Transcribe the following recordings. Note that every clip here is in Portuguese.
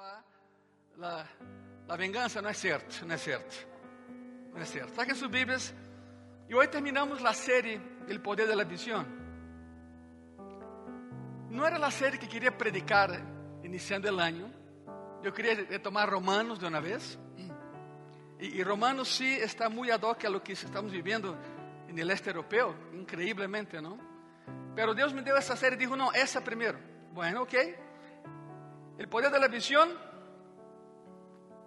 va la, la venganza, no es cierto, no es cierto. No es cierto. Saquen sus Biblias y hoy terminamos la serie El poder de la visión. No era la serie que quería predicar iniciando el año. Yo quería retomar Romanos de una vez. Y Romanos sí está muy ad hoc a lo que estamos viviendo en el este europeo, increíblemente, ¿no? Pero Dios me dio esa serie y dijo, no, esa primero. Bueno, ok. El poder de la visión,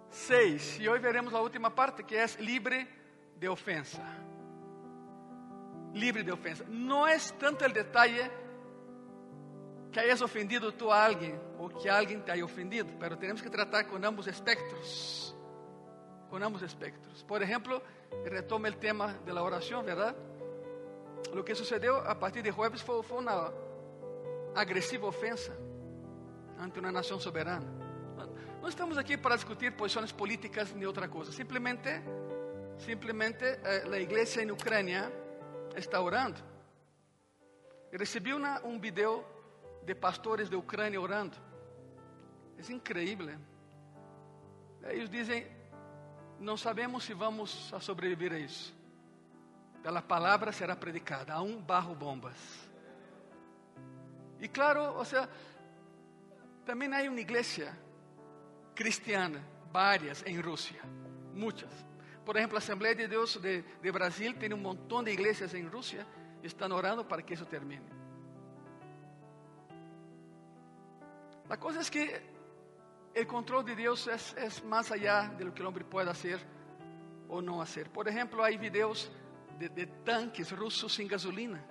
seis. Y hoy veremos la última parte, que es libre de ofensa. Libre de ofensa. No es tanto el detalle que hayas ofendido tú a alguien o que alguien te haya ofendido, pero tenemos que tratar con ambos espectros. Con ambos espectros. Por ejemplo, retoma el tema de la oración, ¿verdad? Lo que sucedió a partir de jueves fue, fue una agresiva ofensa ante una nación soberana. No estamos aquí para discutir posiciones políticas ni otra cosa. Simplemente, simplemente eh, la iglesia en Ucrania está orando. Recibí una, un video de pastores de Ucrania orando. Es increíble. Ellos dicen, no sabemos si vamos a sobrevivir a eso. Pero la palabra será predicada, aún bajo bombas. Y claro, o sea, también hay una iglesia cristiana, varias en Rusia, muchas. Por ejemplo, la Asamblea de Dios de, Brasil tiene un montón de iglesias en Rusia, están orando para que eso termine. La cosa es que el control de Dios es, es, más allá de lo que el hombre puede hacer o no hacer. Por ejemplo, hay videos de, de tanques rusos sin gasolina.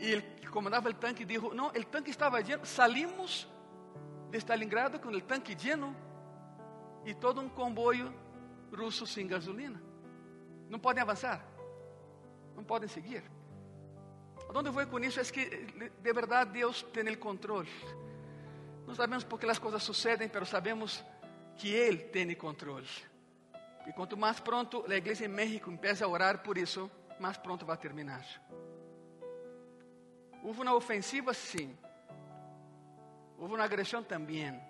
Y el que comandaba el tanque dijo, no, el tanque estaba lleno. Salimos de Stalingrado con el tanque lleno y todo un convoyo ruso sin gasolina. No pueden avanzar, no pueden seguir. ¿A dónde voy con eso? Es que de verdad Dios tiene el control. No sabemos por qué las cosas suceden, pero sabemos que Él tiene control. Y cuanto más pronto la iglesia en México empiece a orar por eso, más pronto va a terminar. Hubo una ofensiva, sí. Hubo una agresión también.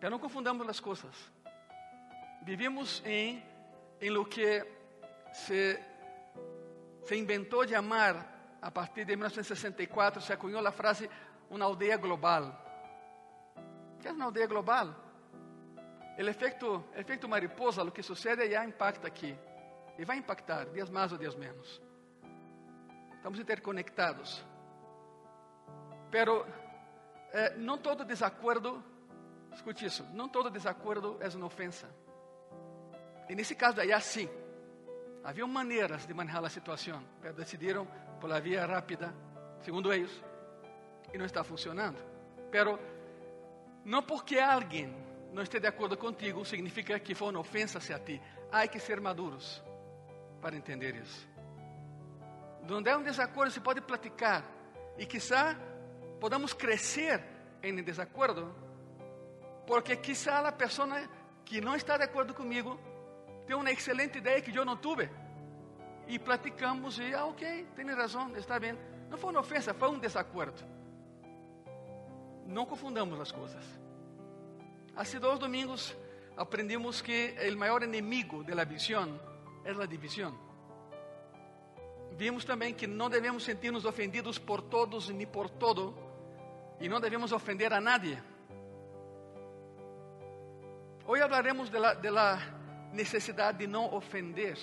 Pero no confundamos las cosas. Vivimos en, en lo que se, se inventó llamar, a partir de 1964, se acuñó la frase una aldea global. ¿Qué es una aldea global? El efecto, el efecto mariposa, lo que sucede ya impacta aquí. Y va a impactar, días más o días menos. Estamos interconectados. Pero eh, não todo desacordo, escute isso, não todo desacordo é uma ofensa. E nesse caso aí, sim. Havia maneiras de manejar a situação, mas decidiram por la via rápida, segundo eles, e não está funcionando. Pero não porque alguém não esteja de acordo contigo, significa que foi uma ofensa hacia ti. Há que ser maduros para entender isso. Donde há um desacordo, se pode platicar. E quizá podamos crescer em desacordo, porque quizá a pessoa que não está de acordo comigo tem uma excelente ideia que eu não tuve. E platicamos e, ah, ok, tem razão, está bem. Não foi uma ofensa, foi um desacordo. Não confundamos as coisas. Há dois domingos aprendimos que o maior inimigo da visão é a divisão. Vimos também que não devemos sentir-nos ofendidos por todos nem por todo, e não devemos ofender a nadie. Hoje hablaremos de la, de de não ofender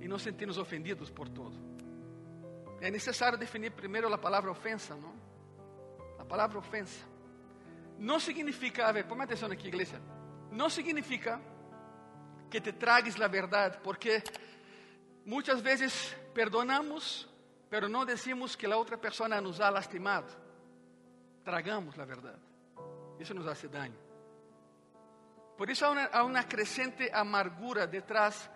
e não sentir-nos ofendidos por todo. É necessário definir primeiro a palavra ofensa, não? A palavra ofensa não significa, a ver, põe atenção aqui, igreja. Não significa que te tragues a verdade, porque muitas vezes perdonamos, pero não decimos que a outra pessoa nos ha lastimado. Tragamos a verdade. Isso nos hace daño. Por isso há uma, crescente amargura detrás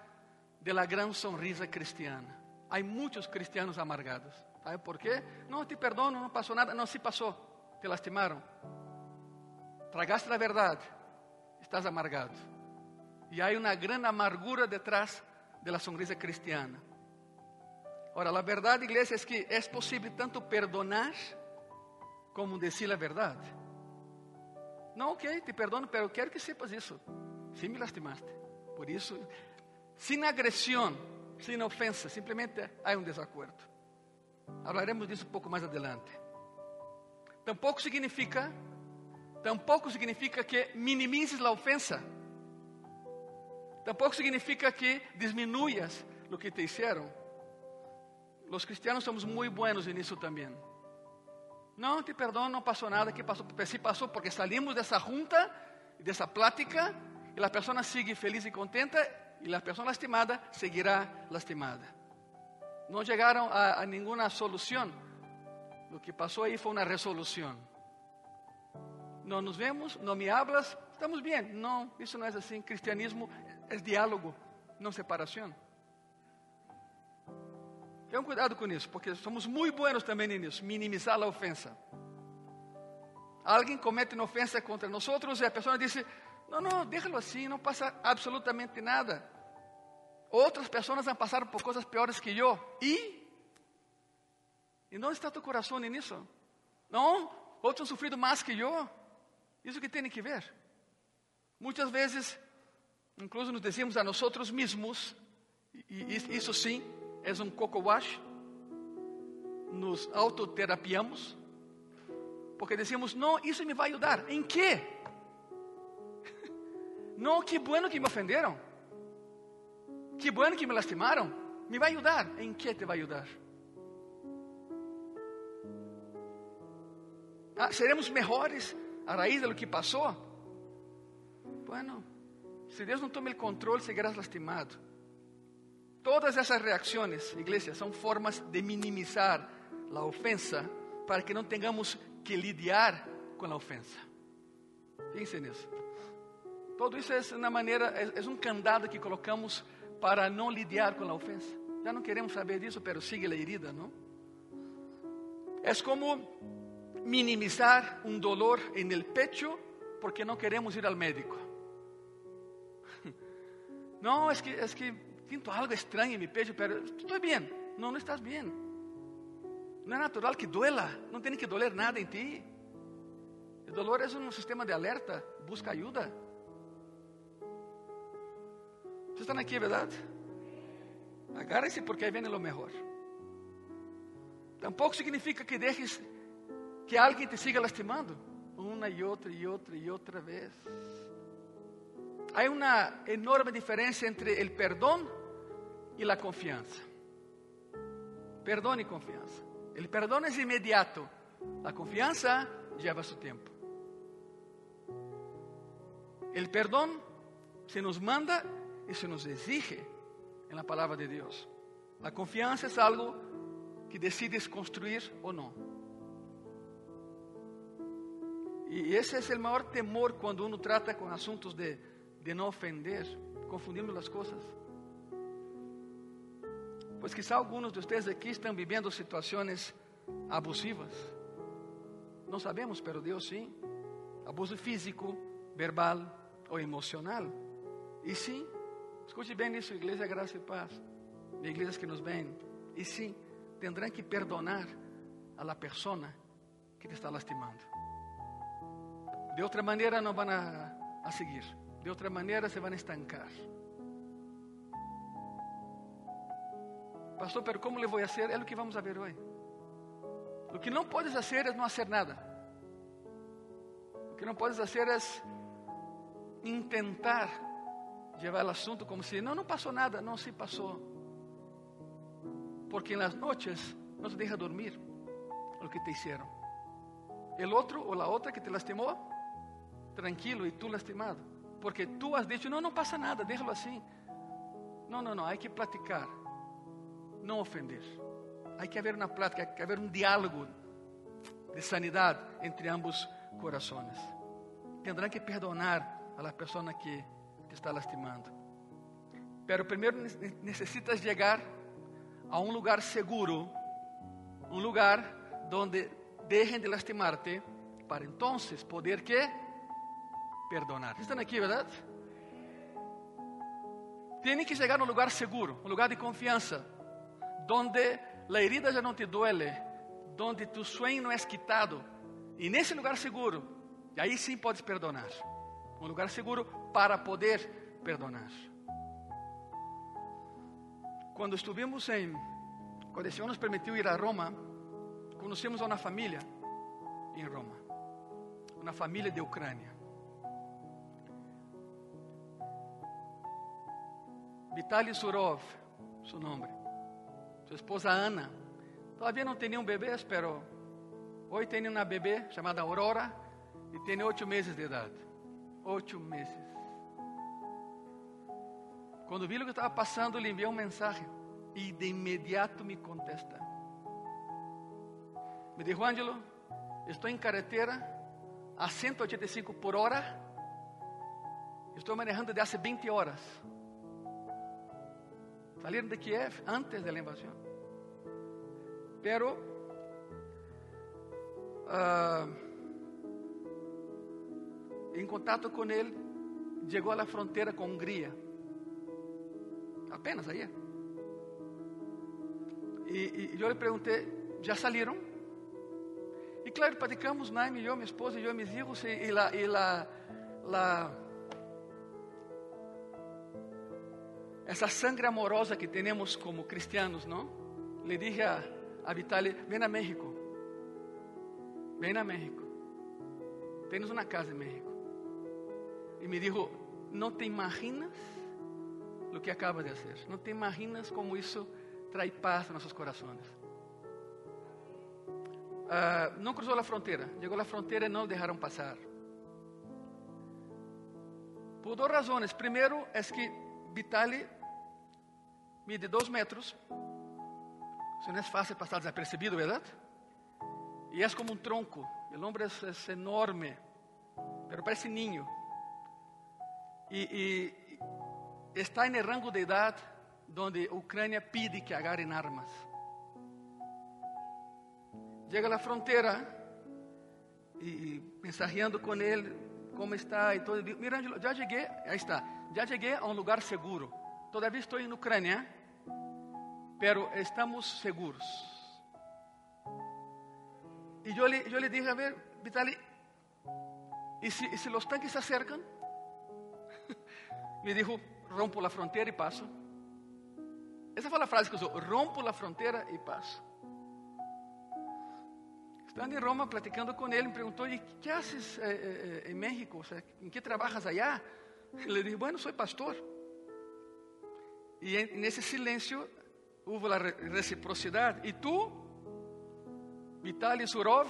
de la gran sonrisa cristiana. Há muitos cristianos amargados. ¿Sabe por quê? Não, te perdono, não passou nada. Não, se passou. Te lastimaram. Tragaste a verdade. Estás amargado. E há uma grande amargura detrás de la sonrisa cristiana. Ora, a verdade, igreja, é que é possível tanto perdonar como decir a verdade. Não, ok, te perdono, pero quero que sepas isso. Sim me lastimaste. Por isso, sem agressão, sem ofensa, simplesmente há um desacordo. Hablaremos disso um pouco mais adelante. Tampouco significa, tampouco significa que minimizes a ofensa. Tampouco significa que disminuyas lo que te hicieron. Los cristianos somos muy buenos en eso también. No, te perdono, no pasó nada. ¿Qué pasó? Pues sí pasó porque salimos de esa junta, de esa plática, y la persona sigue feliz y contenta, y la persona lastimada seguirá lastimada. No llegaron a, a ninguna solución. Lo que pasó ahí fue una resolución. No nos vemos, no me hablas, estamos bien. No, eso no es así. Cristianismo es diálogo, no separación. Tenham cuidado com isso, porque somos muito buenos também nisso, minimizar a ofensa. Alguém comete uma ofensa contra nós e a pessoa diz: Não, não, déjalo assim, não passa absolutamente nada. Outras pessoas han passado por coisas piores que eu. E? E onde está tu coração nisso? Não, outros han sofrido mais que eu. Isso que tem que ver. Muitas vezes, incluso nos dizemos a nós mesmos, e isso sim, é um coco wash, nos autoterapiamos, porque decimos, não, isso me vai ajudar. Em quê? Não, que bueno que me ofenderam. Que bueno que me lastimaram. Me vai ajudar. Em que te vai ajudar? Ah, seremos melhores a raiz de lo que passou? Bueno, se Deus não toma o controle, seguirás lastimado. Todas essas reacções, igreja, são formas de minimizar a ofensa para que não tenhamos que lidiar com a ofensa. Pense nisso. Todo isso é uma maneira, é, um candado que colocamos para não lidiar com a ofensa. Já não queremos saber disso, pero sigue a herida, não? É como minimizar um dolor en el pecho porque não queremos ir ao médico. Não, é que, é que sinto algo estranho em meu pecho, pero estou bem. Não, não estás bem. Não é natural que duela, não tem que doler nada em ti. O dolor é um sistema de alerta, busca ajuda. Vocês estão aqui, verdade? Agárrense porque aí vem o melhor. Tampouco significa que deixes que alguém te siga lastimando uma e outra e outra e outra vez. Há uma enorme diferença entre o perdão e a confiança. Perdão e confiança. O perdão é imediato. A confiança leva seu tempo. O perdão se nos manda e se nos exige na palavra de Deus. A confiança é algo que decides construir ou não. E esse é o maior temor quando uno trata com assuntos de, de não ofender. Confundimos as coisas. Pois quizá alguns de vocês aqui estão vivendo situações abusivas. Não sabemos, pero Deus sim. Abuso físico, verbal ou emocional. E sim, escute bem isso, Igreja Graça e Paz, igrejas que nos veem. E sim, terão que perdonar a la persona que te está lastimando. De outra maneira não vão a, a seguir. De outra maneira se vão estancar. Pastor, pero como le vou fazer? É o que vamos a ver hoje. O que não podes fazer é não fazer nada. O que não podes fazer é intentar levar o assunto como se não, não passou nada. Não, se passou. Porque nas noites não te deixa dormir o que te hicieron. El outro ou a outra que te lastimou tranquilo e tu lastimado. Porque tu has dicho, não, não passa nada, déjalo assim. Não, não, não, há que platicar, não ofender. Há que haver uma plática, há que haver um diálogo de sanidade entre ambos corações. Tendrão que perdonar a la persona que te está lastimando. Pero primeiro necessitas chegar a um lugar seguro, um lugar donde dejen de lastimarte, para entonces poder que perdonar. Estão aqui, verdade? Tem que chegar num lugar seguro, um lugar de confiança, donde a herida já não te duele, donde tu sueño é quitado E nesse lugar seguro, e aí sim podes perdonar. Um lugar seguro para poder perdonar. Quando estivemos em, quando o Senhor nos permitiu ir a Roma, conhecemos uma família em Roma, uma família de Ucrânia. Vitaly Surov, seu nome. Sua esposa Ana. Todavía tem nenhum bebê, pero hoje tem uma bebê chamada Aurora e tem oito meses de idade. Oito meses. Quando vi o que estava passando, lhe enviei um mensagem e de imediato me contesta. Me dijo, Ângelo, estou em carretera a 185 por hora. Estou manejando desde há 20 horas. Salieron de Kiev antes de la invasión. Pero uh, en contacto con él, llegó a la frontera con Hungría. Apenas ayer. Y, y yo le pregunté, ¿ya salieron? Y claro, platicamos, Naime, yo, mi esposa, yo y mis hijos, y, y la, y la, la essa sangre amorosa que temos como cristianos, não? Le dije a, a Vitali, ven a México. Ven a México. Temos uma casa em México. E me dijo, não te imaginas o que acaba de fazer. Não te imaginas como isso traz paz a nossos corações. Uh, cruzou a fronteira. Chegou à fronteira e não o deixaram passar. Por duas razões. Primeiro, é que Vitali mide dois metros. Isso não é fácil passar desapercebido, verdade? E é como um tronco. O homem é, é enorme, mas parece ninho. E, e está no rango de idade onde a Ucrânia pede que agarrem armas. Chega à fronteira e, e mensageando com ele como está e todo. Mira, já cheguei, aí está. Já cheguei a um lugar seguro. Todavia estou em Ucrânia pero estamos seguros. Y yo le, yo le dije, a ver, Vitali, ¿y si, ¿y si los tanques se acercan? Me dijo, rompo la frontera y paso. Esa fue la frase que usó, rompo la frontera y paso. Estando em Roma, platicando com ele, me perguntou: "E que haces eh, eh, em México? O sea, ¿En que trabajas allá?" Le dije: "Bueno, soy pastor." E nesse silêncio hubo la reciprocidad. ¿Y tú, Vitaly Surov,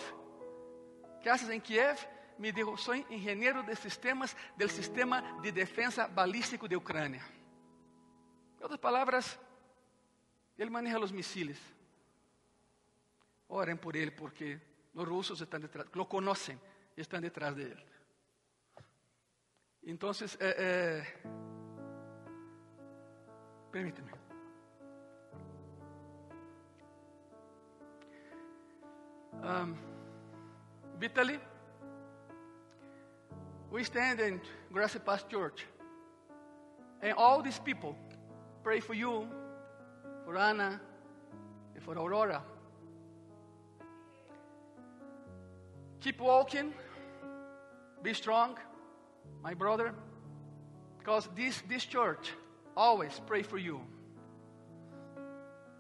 qué haces en Kiev? Me dijo, soy ingeniero de sistemas del sistema de defensa balístico de Ucrania. En otras palabras, él maneja los misiles. Oren por él porque los rusos están detrás, lo conocen, están detrás de él. Entonces, eh, eh. Um, Vitaly, we stand in Grassy Pass Church, and all these people pray for you, for Anna, and for Aurora. Keep walking, be strong, my brother, because this, this church always pray for you.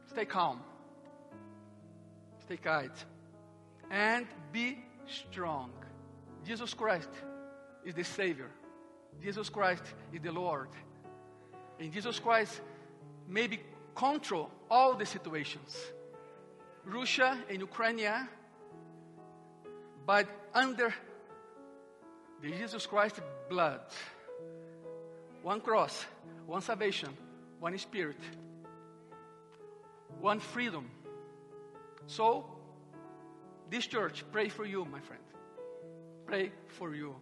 Stay calm, stay kind and be strong. Jesus Christ is the Savior. Jesus Christ is the Lord. And Jesus Christ maybe control all the situations. Russia and Ukraine, but under the Jesus Christ blood. One cross, one salvation, one spirit, one freedom. So this church pray for you, my friend. Pray for you.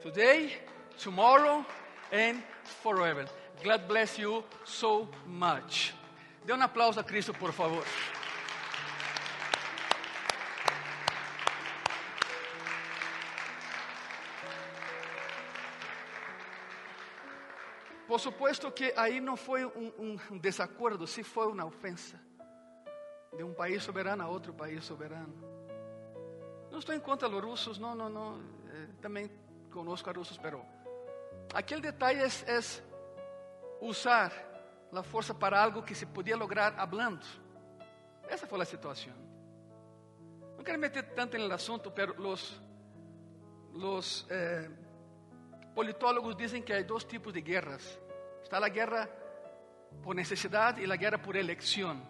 Today, tomorrow, and forever. God bless you so much. Dê um aplauso a Cristo, por favor. Por supuesto que aí não foi um, um desacordo, sim foi uma ofensa de um país soberano a outro país soberano. Não estou em contra dos russos, não, não, não. Eh, também conosco a russos, pero aquele detalhe é, é usar a força para algo que se podia lograr hablando. Essa foi a situação. Não quero meter tanto no assunto, pero los, los eh, politólogos dizem que há dois tipos de guerras. Está a guerra por necessidade e a guerra por eleição.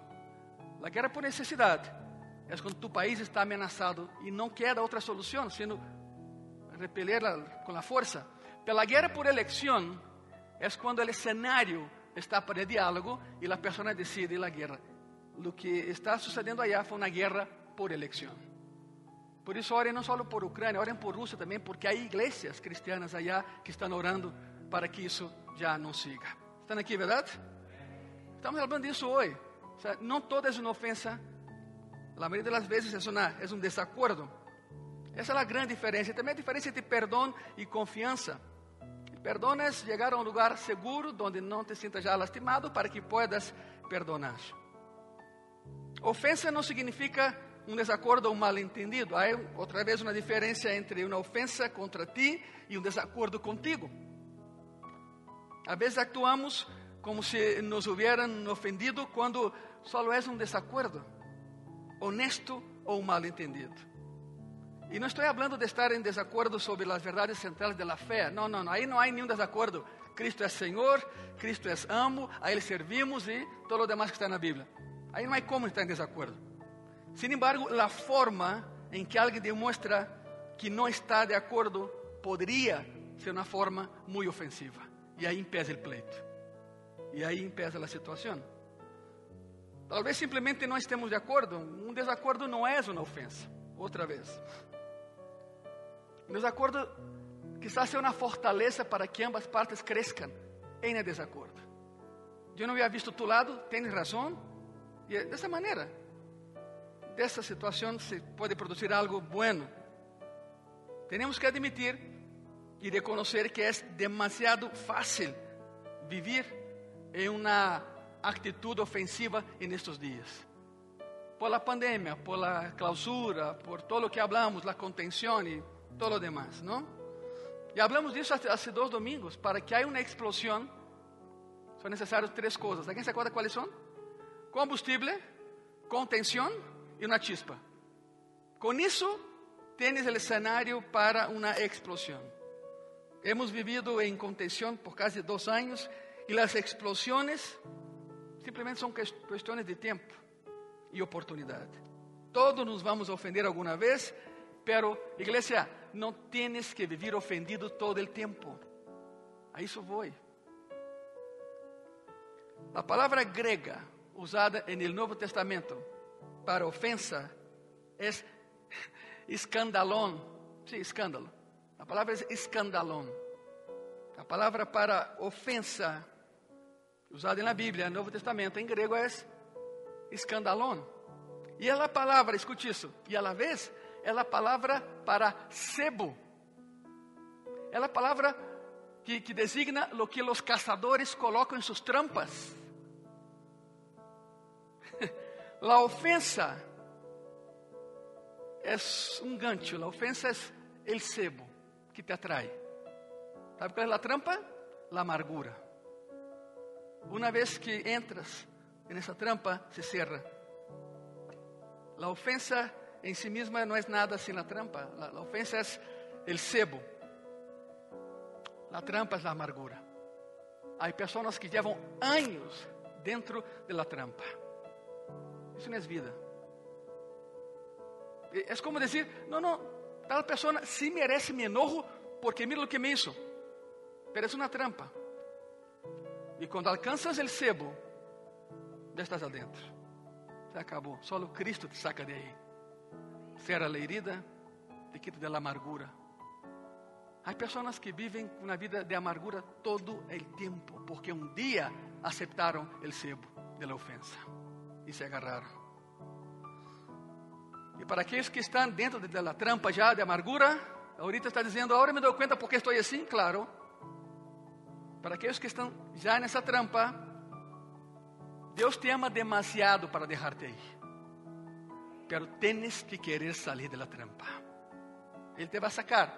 A guerra por necessidade é quando tu país está ameaçado e não quer outra solução, sendo repeler com a força. Pela guerra por eleição é quando o cenário está para diálogo e a pessoa decide a guerra. O que está sucedendo allá foi uma guerra por eleição. Por isso, orem não só por Ucrânia, orem por Rússia também, porque há igrejas cristianas allá que estão orando para que isso já não siga. Estão aqui, verdade? Estamos falando disso hoje. O sea, não toda é uma ofensa, a maioria das vezes é, uma, é um desacordo. Essa é a grande diferença. Também a diferença entre perdão e confiança. Perdão é chegar a um lugar seguro, onde não te sintas já lastimado, para que puedas perdonar. Ofensa não significa um desacordo ou um mal-entendido. Há outra vez uma diferença entre uma ofensa contra ti e um desacordo contigo. Às vezes actuamos como se nos hubieran ofendido quando só é um desacordo, honesto ou um mal-entendido. E não estou falando de estar em desacordo sobre as verdades centrais da fé. Não, não, não. Aí não há nenhum desacordo. Cristo é Senhor, Cristo é amo, a Ele servimos e todo o demais que está na Bíblia. Aí não há como estar em desacordo. Sin embargo, a forma em que alguém demonstra que não está de acordo poderia ser uma forma muito ofensiva. E aí impesa o pleito. E aí impesa a situação. Talvez simplesmente não estemos de acordo. Um desacordo não é uma ofensa. Outra vez. Um desacordo quizás seja uma fortaleza para que ambas partes cresçam em desacordo. Eu não havia visto tu lado, tens razão. E dessa maneira dessa situação se pode produzir algo bueno. Temos que admitir e reconhecer que é demasiado fácil viver em uma atitude ofensiva nestes dias. Por la pandemia, por la clausura, por todo o que hablamos, la contenção e todo o demás, não? E hablamos disso há dois domingos. Para que haya uma explosão, são necessárias três coisas. Alguém se acorda quais são? Combustível, contenção e uma chispa. Com isso, tens o cenário para uma explosão. Hemos vivido em contenção por quase dois anos e as explosões simplesmente são questões de tempo e oportunidade. Todos nos vamos ofender alguma vez, pero igreja, não tienes que viver ofendido todo o tempo. A isso vou. A palavra grega usada no Novo Testamento para ofensa é escandalón. Sí, escândalo. A palavra é escandalón. A palavra para ofensa, usada na Bíblia, no Novo Testamento, em grego é escandalón. E a palavra, escute isso, e a la vez, é a palavra para sebo. É a palavra que, que designa o que os caçadores colocam em suas trampas. La ofensa é um gancho, la ofensa é el cebo que te atrai. ¿Sabe qual é a trampa? La amargura. Uma vez que entras nessa trampa, se cierra. La ofensa em si mesma não é nada sem la trampa. La, la ofensa é el cebo. La trampa é la amargura. Há pessoas que levam anos dentro de la trampa. Isso não é vida. É como dizer, não, não, tal pessoa sim merece me enojo porque mira o que me hizo. Pero é uma trampa. E quando alcanças o sebo, já estás adentro. Se acabou. Só o Cristo te saca de aí. Cera a herida, te quita da amargura. Há pessoas que vivem uma vida de amargura todo o tempo, porque um dia aceitaram o sebo da ofensa e se agarraram. E para aqueles que estão dentro da trampa já de amargura, ahorita está dizendo, agora me dou conta porque estou assim, claro. Para aqueles que estão já nessa trampa, Deus te ama demasiado para deixar-te aí. Pero tienes que querer sair da trampa. Ele te vai sacar.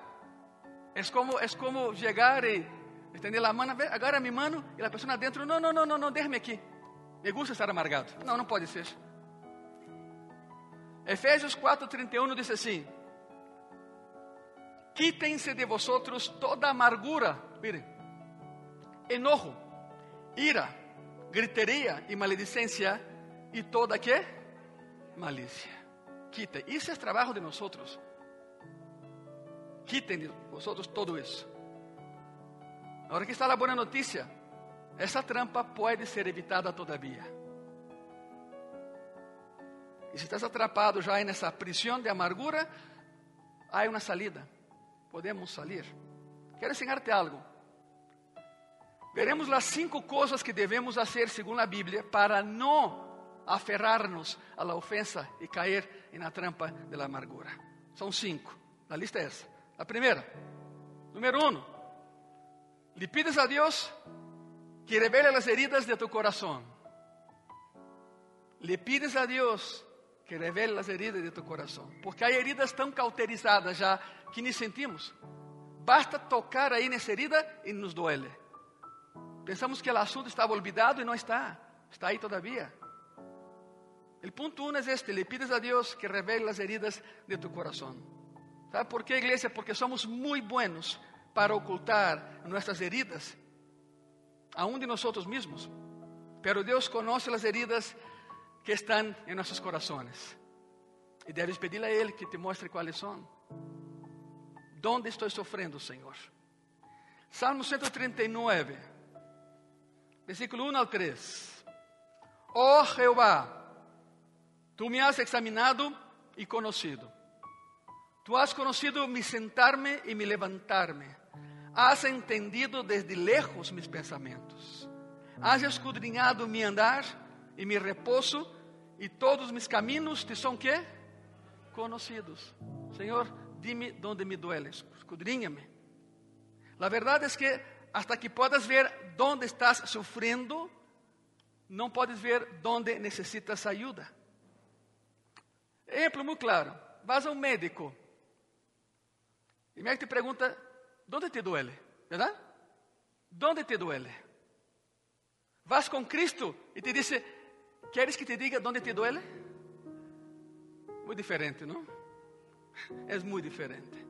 É como, é como chegar e estender a mão, agarra minha mão e a pessoa dentro, não, não, não, não, não, deixe-me aqui. Me gusta estar amargado. Não, não pode ser. Efésios 4:31 diz assim: Quítense de vosotros toda amargura, miren, enojo, ira, griteria e maledicência e toda que malícia. Quite. Isso é trabalho de nós. Quiten de vosotros todo isso. Agora que está a boa notícia. Essa trampa pode ser evitada todavia. E se estás atrapado já nessa prisão de amargura, há uma salida. Podemos sair. Quero ensinar-te algo. Veremos as cinco coisas que devemos fazer, segundo a Bíblia, para não aferrar-nos à ofensa e cair na trampa da amargura. São cinco. A lista é essa. A primeira, número um, le pides a Deus que revele as heridas de tu coração. Le pides a Deus que revele as heridas de tu coração, porque há heridas tão cauterizadas já que nem sentimos. Basta tocar aí nessa herida e nos duele. Pensamos que o assunto estava olvidado e não está, está aí todavia. O ponto um é este: le pides a Deus que revele as heridas de tu coração. ¿Sabe por quê, igreja? Porque somos muito buenos para ocultar nossas heridas, aún de nós mesmos. Pero Deus conhece as heridas que estão em nossos corações. E deves pedir a Ele que te mostre quais são. ¿Dónde estou sofrendo, Senhor? Salmo 139, versículo 1 ao 3. Oh Jeová, Tu me has examinado e conocido. Tu has conocido mi sentarme y mi levantarme. Has entendido desde lejos mis pensamientos. Has escudriñado mi andar y mi reposo y todos mis caminos te son qué? Conocidos. Señor, dime dónde me dueles, escudriñame. La verdad es que hasta que puedas ver dónde estás sufriendo, no puedes ver dónde necesitas ayuda. Exemplo muito claro. Vas a um médico. E o médico te pergunta, onde te duele? Verdade? Onde te duele? Vas com Cristo e te diz, ¿queres que te diga onde te duele? Muito diferente, não? É muito diferente.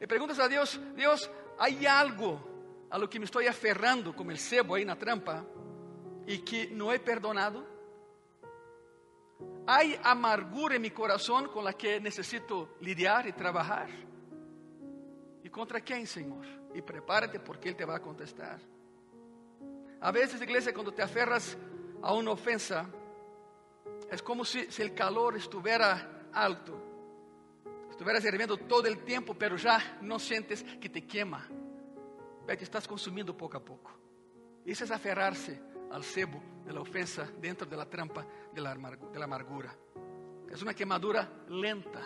E perguntas a Deus, Deus, há algo a lo que me estou aferrando como el cebo aí na trampa e que não he perdonado? Hay amargura en mi corazón con la que necesito lidiar y trabajar. ¿Y contra quién, Señor? Y prepárate porque Él te va a contestar. A veces, iglesia, cuando te aferras a una ofensa, es como si, el calor estuviera alto, estuviera hirviendo todo el tiempo, pero ya no sientes que te quema, ve que estás consumiendo poco a poco. Isso é aferrar-se al cebo de la ofensa dentro de la trampa la amargura. Es una quemadura lenta.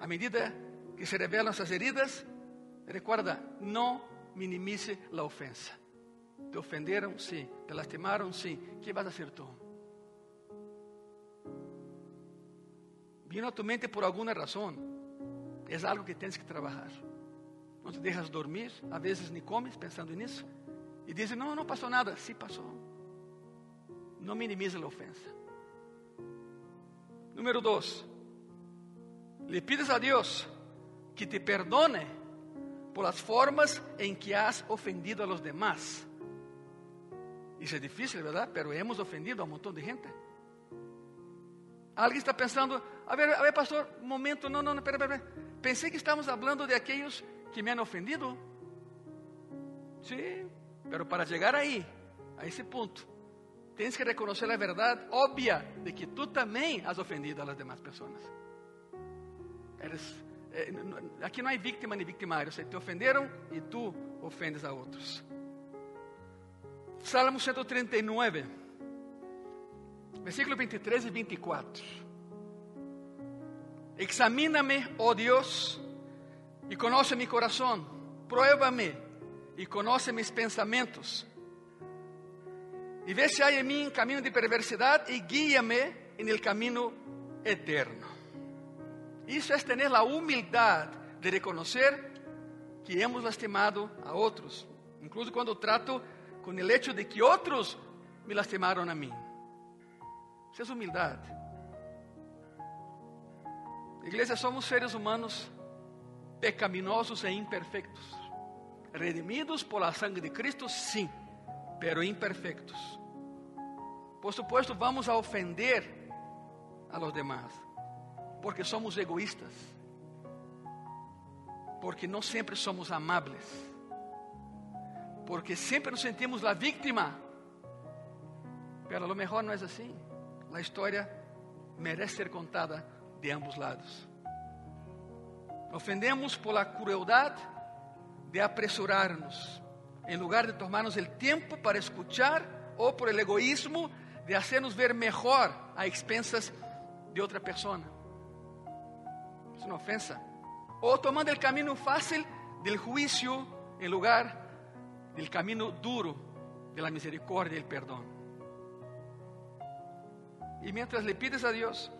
A medida que se revelan esas heridas, recuerda, no minimice la ofensa. Te ofenderam, sim. Te lastimaram, sim. ¿Qué vas a hacer tú? Vino a tu mente por alguma razão. É algo que tens que trabalhar. Não te deixas dormir, a vezes nem comes pensando nisso. E dizem: Não, não passou nada. Sim, passou. Não minimize a ofensa. Número dois. Le pides a Deus que te perdone por las formas en que has ofendido a los demás. Isso é difícil, ¿verdad? Pero hemos ofendido a um montão de gente. Alguém está pensando, a ver, a ver, pastor, um momento, não, não, não, pera, pensei que estávamos falando de aqueles que me han ofendido. Sim, Pero para chegar aí, a esse ponto, tens que reconhecer a verdade óbvia de que tu também has ofendido a las demás pessoas. Eres, eh, aqui não há vítima nem victimário, se te ofenderam e tu ofendes a outros. Salmo 139, versículo 23 e 24. Examina-me, oh Deus, e conoce mi coração, pruébame e conhece mis pensamentos. E vê se há em mim caminho de perversidade e guia-me en caminho eterno. Isso é ter a humildade de reconhecer que hemos lastimado a outros, incluso quando trato com o hecho de que outros me lastimaram a mim. Isso é humildade. Igreja, somos seres humanos pecaminosos e imperfectos, redimidos por la sangre de Cristo, sim, pero imperfectos. Por supuesto, vamos a ofender a los demás, porque somos egoístas, porque não sempre somos amables, porque sempre nos sentimos a víctima. Pero a lo mejor não é assim. A história merece ser contada de ambos lados. Ofendemos por la crueldad de apresurarnos, en lugar de tomarnos el tiempo para escuchar, o por el egoísmo de hacernos ver mejor a expensas de outra persona. Es una ofensa. O tomando el camino fácil del juicio en lugar del camino duro de la misericordia y el perdón. Y mientras le pides a Dios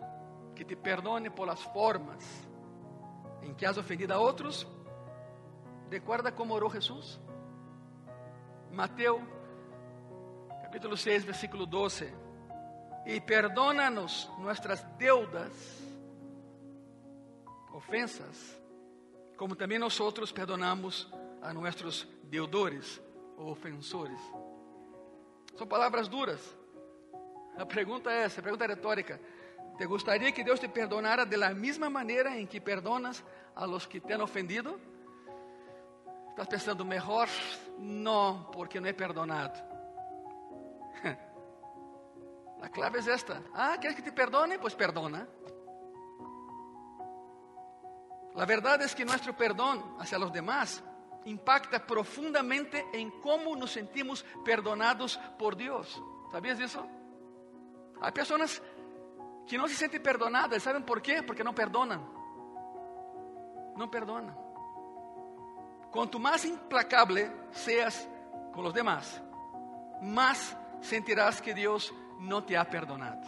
que te perdone por las formas en que has ofendido a otros, recuerda cómo oró Jesús. Mateo, capítulo 6, versículo 12. Y perdónanos nuestras deudas, ofensas, como também nosotros perdonamos a nuestros deudores ou ofensores. São palavras duras. A pergunta é essa, a pergunta é retórica. ¿Te gustaría que Dios te perdonara de la manera en que perdonas a los que te han ofendido? ¿Estás pensando mejor? No, porque no he perdonado. La clave es esta. Ah, ¿quieres que te perdone? Pues perdona. La verdad es que nuestro perdón hacia los demás impacta profundamente en cómo nos sentimos perdonados por Dios. ¿Sabías eso? Hay personas que não se sentem perdonadas. ¿Saben por quê? Porque não perdonam. Não perdonam. Quanto mais implacable seas com os demás, mais sentirás que Deus não te ha perdonado.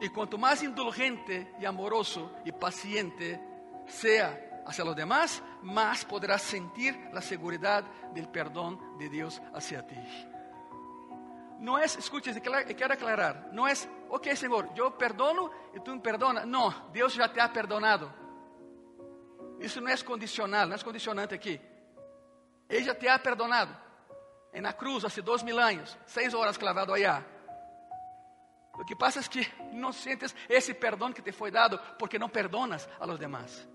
E quanto mais indulgente e amoroso e paciente sea hacia los demás, más podrás sentir la seguridad del perdón de Dios hacia ti. No es, escuche, quiero aclarar, no es ok, Senhor, eu perdono e tu me perdona. Não, Deus já te ha perdonado. Isso não é condicional, não é condicionante aqui. Ele já te ha perdonado. É na cruz, há dois mil anos, seis horas clavado allá. O que passa é que não sentes esse perdão que te foi dado porque não perdonas a los demás.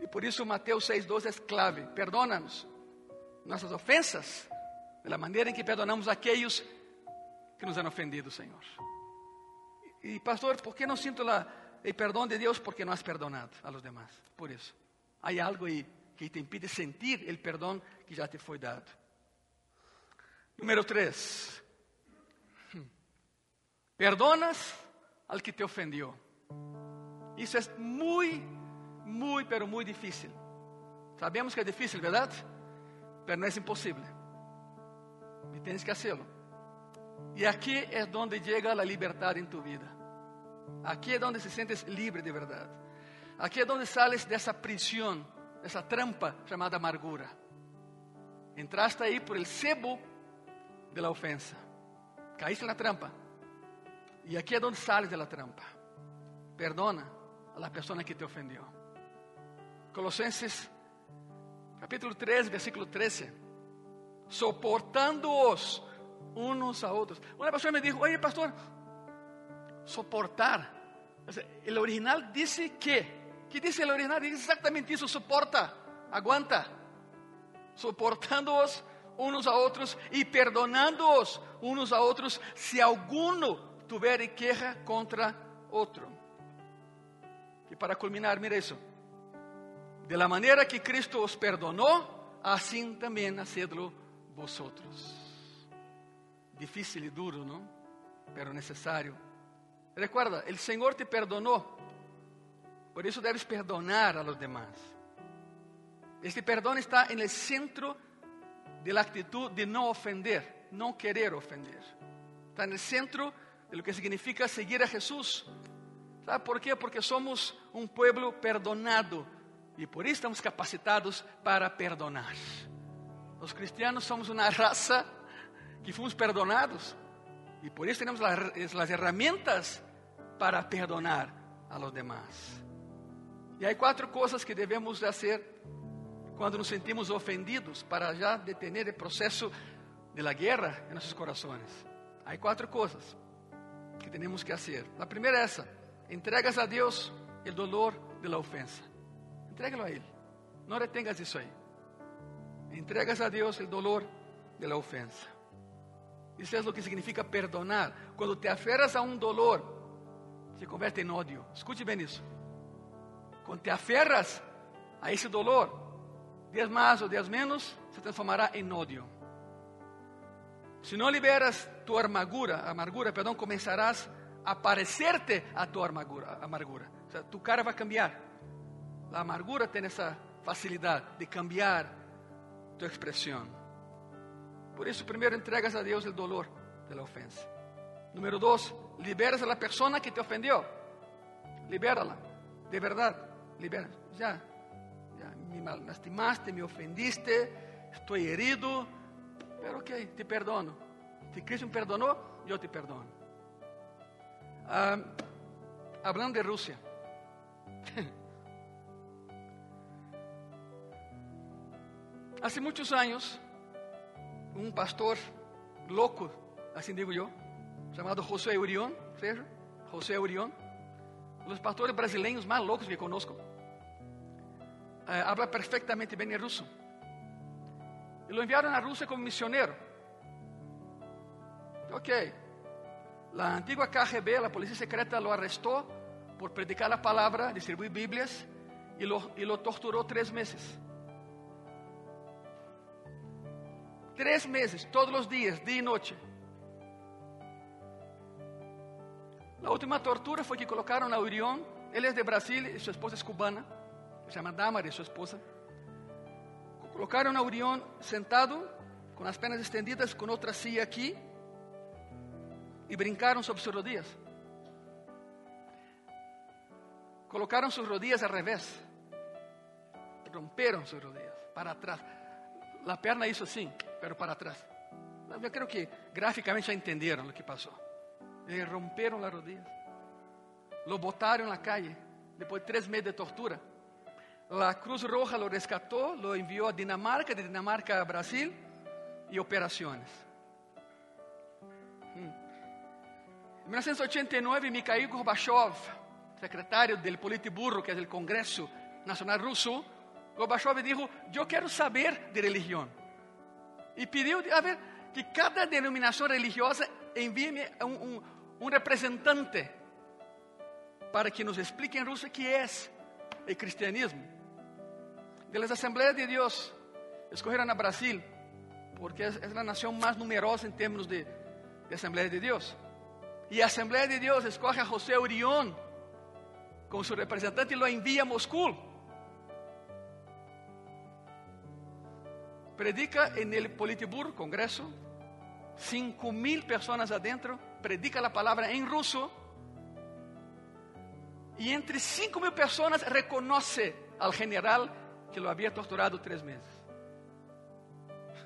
E por isso Mateus 6,12 é clave. Perdona-nos nossas ofensas, da maneira em que perdonamos aqueles que nos han ofendido, Senhor. E pastor, ¿por que não sinto la, el perdão de Deus? Porque não has perdonado a los demás. Por isso, há algo aí que te impide sentir o perdão que já te foi dado. Número 3. Perdonas al que te ofendió. Isso é muito, muito, pero muito difícil. Sabemos que é difícil, verdade? Pero não é impossível. E tens que hacerlo. E aqui é onde chega a liberdade em tu vida. Aqui é onde se sientes livre de verdade. Aqui é onde sales dessa prisão, dessa trampa chamada amargura. Entraste aí por el cebo de la ofensa. Caíste na trampa. E aqui é onde sales de la trampa. Perdona a la persona que te ofendeu. Colossenses capítulo 3, versículo 13. Soportando-os unos a otros. Una persona me dijo, oye pastor, soportar. El original dice que. ¿Qué dice el original? Dice exactamente eso, soporta, aguanta. Soportándoos unos a otros y perdonándoos unos a otros si alguno tuviere queja contra otro. Y para culminar, mire eso. De la manera que Cristo os perdonó, así también hacedlo vosotros. difícil y duro, ¿no? Pero necesario. Recuerda, el Señor te perdonó. Por eso debes perdonar a los demás. Este perdón está en el centro de la actitud de no ofender, no querer ofender. Está en el centro de lo que significa seguir a Jesús. ¿Sabe por quê? Porque somos um pueblo perdonado e por isso estamos capacitados para perdonar. Os cristianos somos uma raça que fomos perdonados e por isso temos as ferramentas para perdonar a los demás. E há quatro coisas que devemos fazer quando nos sentimos ofendidos para já detener o processo de la guerra em nossos corações. Há quatro coisas que temos que fazer. A primeira é essa: entregas a Deus o dolor de la ofensa. Entrégalo a Él. No retengas eso ahí. Entregas a Dios el dolor de la ofensa. Isso é o que significa perdonar. Quando te aferras a um dolor, se converte em ódio. Escute bem isso. Quando te aferras a esse dolor, dias mais ou dias menos, se transformará em ódio. Se não liberas tu amargura, amargura, perdão, começarás a parecerte a tua amargura, amargura. O sea, tu cara vai cambiar. A amargura tem essa facilidade de cambiar tua expressão. Por isso, primeiro entregas a Deus o dolor da ofensa. Número dois, liberas a la persona que te ofendeu. Libérala, de verdade, libera. Já, já me lastimaste, me ofendiste, estou herido, pero ok, te perdono. Se Cristo me perdonou, eu te perdono. Ah, hablando de Rússia. Hace muitos anos, um pastor louco, assim digo eu, chamado José Urión, José Urión, dos pastores brasileiros mais loucos que conosco, eh, habla perfeitamente bem russo. E lo enviaram a Rússia como missioneiro. Ok. La antigua KGB, la policía secreta, lo arrestó por predicar la palabra, distribuir Biblias y lo, y lo torturó tres meses. Tres meses, todos los días, día y noche. La última tortura fue que colocaron a Urión. Él es de Brasil y su esposa es cubana. Se llama Damari, su esposa. Colocaron a Urión sentado, con las penas extendidas, con otra silla aquí. Y brincaron sobre sus rodillas. Colocaron sus rodillas al revés. Romperam sus rodillas para atrás. La perna hizo assim, pero para atrás. Eu creio que graficamente já entenderam o que passou. Eles romperam as rodillas. Lo botaram na calle. Depois de três meses de tortura. La Cruz Roja lo rescatou, lo enviou a Dinamarca, de Dinamarca a Brasil e operações. Hum. Em 1989, Mikhail Gorbachev, secretário do Politburo, que é o Congresso Nacional Russo, Gorbachev dijo, eu quero saber de religião. E pediu, a ver, que cada denominação religiosa envie um, um, um representante para que nos explique em russo o que é o cristianismo. De las Assembleias de Deus, escolheram a Brasil, porque é a nação mais numerosa em termos de, de Assembleia de Deus. E a Assembleia de Deus escolhe a José Urión como seu representante e lo envia a Moscou. Predica en el Politburo, Congreso, cinco mil personas adentro, predica la palabra en ruso, y entre cinco mil personas reconoce al general que lo había torturado tres meses.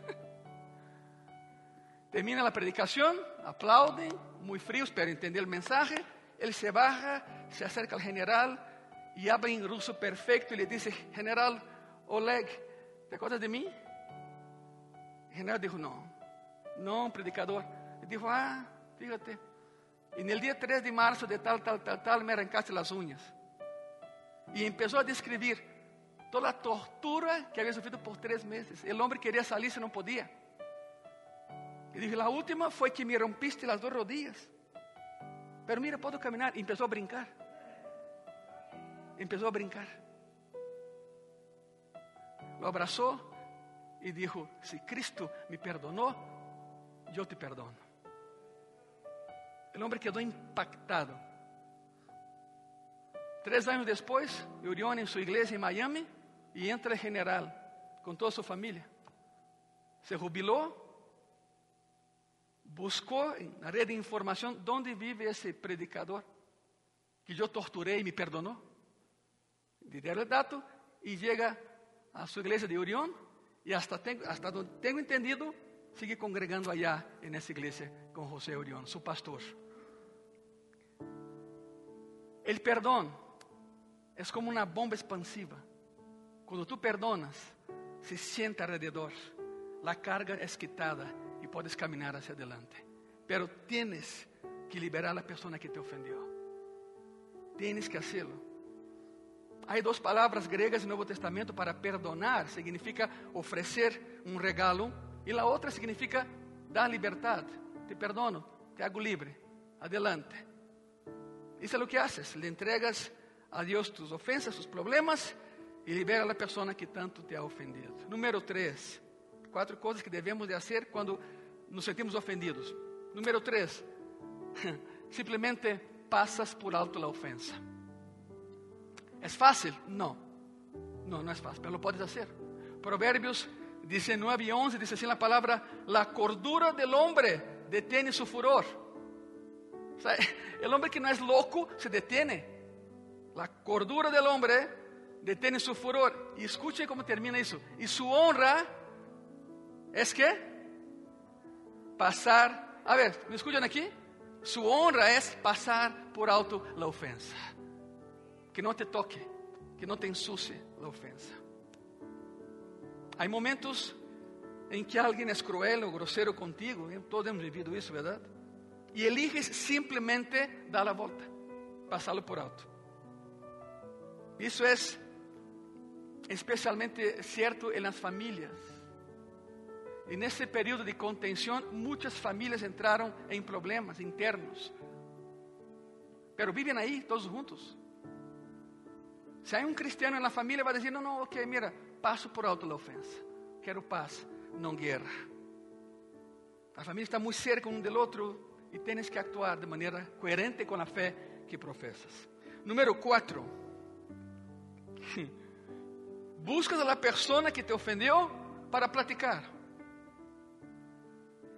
Termina la predicación, aplauden, muy fríos, pero entender el mensaje. Él se baja, se acerca al general y habla en ruso perfecto y le dice, general Oleg, ¿te acuerdas de mí? General dijo, no, no, predicador. Y dijo, ah, fíjate. Y en el día 3 de marzo de tal, tal, tal, tal, me arrancaste las uñas. Y empezó a describir toda la tortura que había sufrido por tres meses. El hombre quería salirse, no podía. Y dije, la última fue que me rompiste las dos rodillas. Pero mira, puedo caminar. Y empezó a brincar. Empezó a brincar. Lo abrazó e dijo, se Cristo me perdonou, eu te perdono. O homem quedou impactado. Três anos depois, Urión em sua igreja em Miami e entra general com toda sua família. Se jubilou, buscou na rede de informação onde vive esse predicador. que yo torturé y me perdonó. Le dieron el dato y llega a su iglesia de Orión y hasta, tengo, hasta donde tengo entendido, sigue congregando allá en esa iglesia con José Orión, su pastor. El perdón es como una bomba expansiva. Cuando tú perdonas, se siente alrededor, la carga es quitada y puedes caminar hacia adelante. Pero tienes que liberar a la persona que te ofendió. Tienes que hacerlo. Hay dos palabras griegas en el Nuevo Testamento para perdonar. Significa ofrecer un regalo. Y la otra significa dar libertad. Te perdono, te hago libre. Adelante. Isso é o que haces. Le entregas a Deus tus ofensas, tus problemas e libera a la persona que tanto te ha ofendido. Número 3. Quatro coisas que devemos de hacer quando nos sentimos ofendidos. Número 3. Simplesmente passas por alto a ofensa. ¿É fácil? Não. Não, não é fácil, mas lo puedes hacer. Proverbios 19 e 11 diz assim a palavra: La cordura del hombre detiene su furor. El hombre que no es loco se detiene. La cordura del hombre detiene su furor. Y escuchen cómo termina eso. Y su honra es que pasar. A ver, ¿me escuchan aquí? Su honra es pasar por alto la ofensa. Que no te toque, que no te ensucie la ofensa. Hay momentos en que alguien es cruel o grosero contigo. Todos hemos vivido eso, ¿verdad? Y eliges simplemente dar la vuelta, pasarlo por alto. Isso é especialmente certo em las famílias. E nesse período de contenção, muitas famílias entraram em problemas internos. Pero vivem aí todos juntos. Se há um cristiano na família, vai dizer: não, não, ok, mira, passo por alto a ofensa. Quero paz, não guerra. A família está muito cerca um do outro e tens que actuar de maneira coerente com a fé que professas. Número 4. Buscas a la persona que te ofendeu para platicar.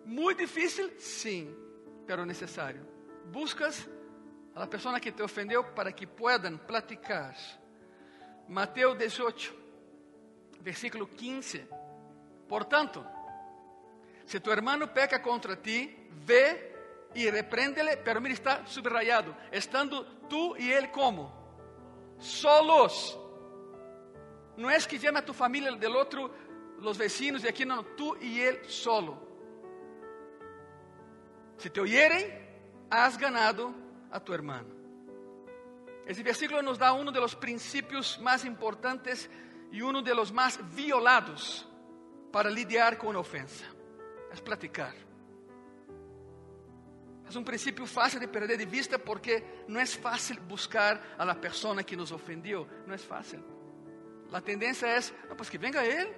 Muito difícil, sim, pero necessário. Buscas a la persona que te ofendeu para que puedan platicar. Mateus 18, versículo 15. Portanto, se tu hermano peca contra ti, ve y repréndele, pero mira, está subrayado, estando tú y él como solos. No es que llame a tu familia del otro, los vecinos de aquí, no, tú y él solo. Si te oyeren, has ganado a tu hermano. Esse versículo nos dá um dos princípios mais importantes e um dos mais violados para lidiar com a ofensa. É platicar. É um princípio fácil de perder de vista porque não é fácil buscar a la persona que nos ofendeu. Não é fácil. A tendência é, ah, pues que venga ele,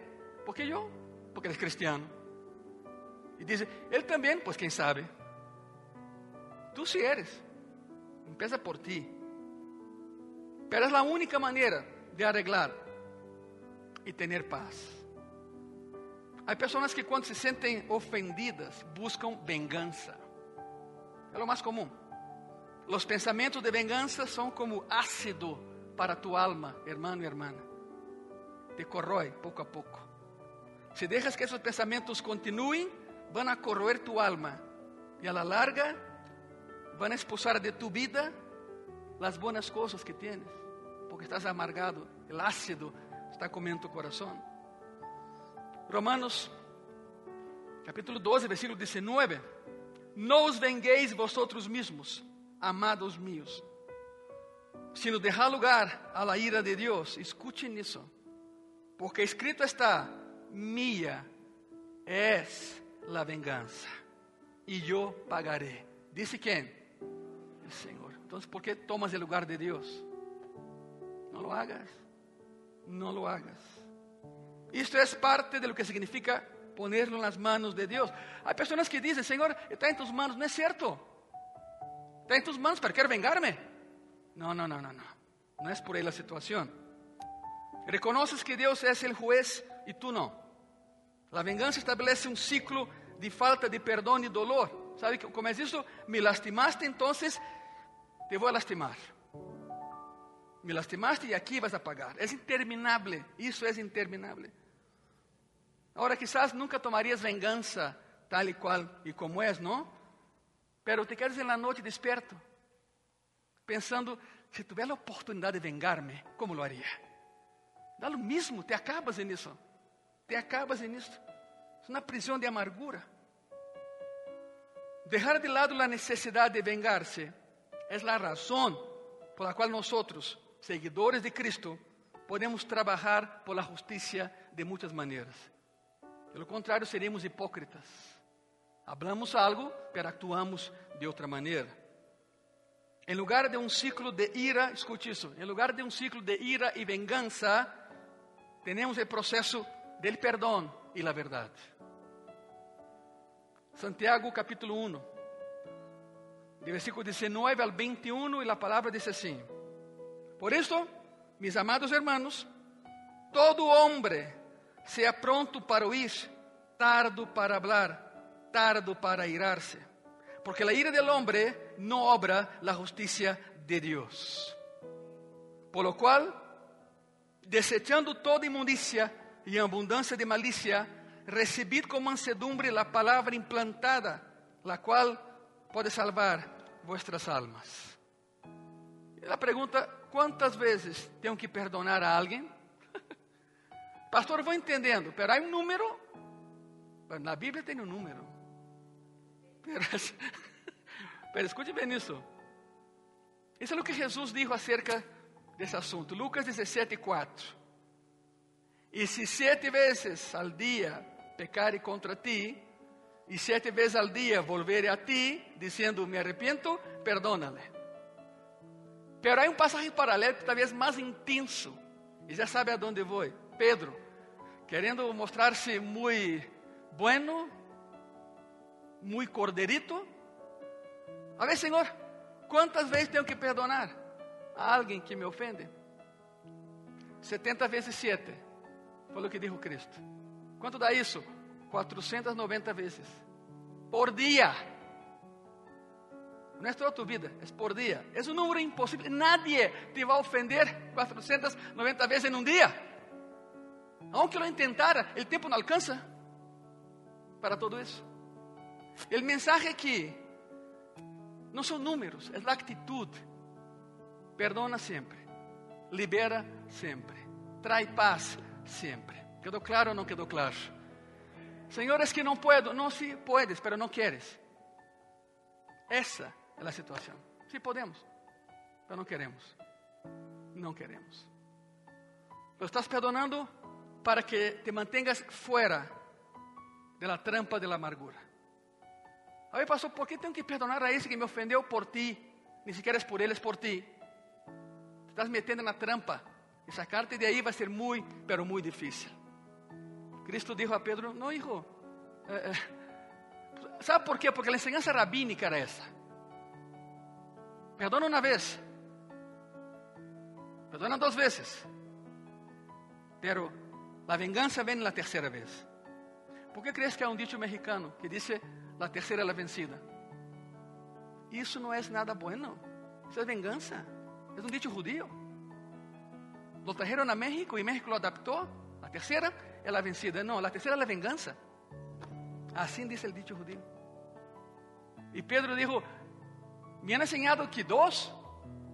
porque eu, porque ele é cristiano. E diz, ele também, pues quem sabe. Tu si eres. Empieza por ti. Pero es la única manera de arreglar y tener paz. Hay personas que cuando se sienten ofendidas buscan venganza. É o mais comum. Os pensamentos de vengança são como ácido para tu alma, hermano e hermana. Te corrói pouco a pouco. Se deixas que esses pensamentos continuem, vão a corroer tu alma e a la larga vão expulsar de tu vida as boas coisas que tienes, porque estás amargado, o ácido está comendo tu coração. Romanos, capítulo 12, versículo 19. No os venguéis vosotros mismos, amados míos, sino dejar lugar a la ira de Dios. Escuchen isso, porque escrito está: Mía es la venganza, y yo pagaré. Dice quem? El Senhor. Então, ¿por que tomas el lugar de Deus? Não lo hagas, não lo hagas. Isto é parte de lo que significa ponerlo en las manos de Dios. Hay personas que dicen, Señor, está en tus manos. No es cierto. Está en tus manos para querer vengarme. No, no, no, no, no. No es por ahí la situación. Reconoces que Dios es el juez y tú no. La venganza establece un ciclo de falta de perdón y dolor. ¿Sabe cómo es eso? Me lastimaste, entonces te voy a lastimar. me lastimaste y aquí vas a pagar. Es interminable, eso es interminable. Ahora quizás nunca tomarías venganza tal y cual y como es, ¿no? Pero te quedas en la noche despierto, pensando, si tuviera la oportunidad de vengarme, ¿cómo lo haría? Da lo mismo, te acabas eso, te acabas en esto. Es una prisión de amargura. Dejar de lado la necesidad de vengarse es la razón por la cual nosotros, seguidores de Cristo, podemos trabajar por la justicia de muchas maneras. De lo contrario, seremos hipócritas. Hablamos algo, pero actuamos de outra maneira. Em lugar de um ciclo de ira, escute isso, em lugar de um ciclo de ira e vengança, temos o processo del perdão e a verdade. Santiago capítulo 1, de versículo 19 al 21, e a palavra diz assim: Por isso, mis amados hermanos, todo homem seja pronto para oír, tardo para hablar, tardo para irarse, porque la ira del hombre no obra la justicia de Dios. Por lo cual, desechando toda inmundicia y abundancia de malicia, recibid con mansedumbre la palabra implantada, la cual puede salvar vuestras almas. La pregunta, ¿cuántas veces tengo que perdonar a alguien? Pastor, vou entendendo, pero hay un número. Na Bíblia tem um número. Pero, escute bem isso. Isso é o que Jesus dijo acerca desse assunto. Lucas 17, 4. E se sete vezes al dia pecare contra ti, e sete vezes al dia volver a ti, dizendo me arrepiento, perdónale. Pero há um passagem paralelo que talvez mais intenso, e já sabe a onde vou. Pedro, querendo mostrar-se muito bueno, muy corderito. A ver, Senhor, quantas vezes tenho que perdonar a alguém que me ofende? 70 vezes 7, foi o que disse Cristo. Quanto dá isso? 490 vezes por dia. Não é toda tu vida, é por dia. É um número impossível. Nadie te vai ofender 490 vezes em um dia. Aunque lo intentara, o tempo não alcança para todo isso. O mensaje aqui não são números, é a atitude. Perdona sempre, libera sempre, trai paz sempre. ¿Quedou claro ou não quedou claro? Senhor, é que não puedo. Sim, sí, puedes, pero não quieres. Essa é a situação. Sim, sí, podemos, mas não queremos. Não queremos. Lo estás perdonando para que te mantengas fuera de la trampa de la amargura. A ver, pastor, ¿por qué tengo que perdonar a ese que me ofendeu por ti? Ni siquiera es por él, es por ti. Te estás metiendo en la trampa. Y sacarte de ahí va a ser muy, pero muy difícil. Cristo dijo a Pedro, no, hijo. Eh, eh, ¿Sabe por qué? Porque la enseñanza rabínica era esa. Perdona una vez. Perdona dos veces. Pero la venganza viene la tercera vez. ¿Por qué crees que hay un dicho mexicano que dice la tercera la vencida. Isso não é nada bueno. Isso é vingança. É um dicho judío. Lo trajeron a México e México lo adaptou. A terceira é a vencida. Não, a terceira é a vingança. Assim diz o dicho judío. E Pedro dijo: Me han enseñado que dois,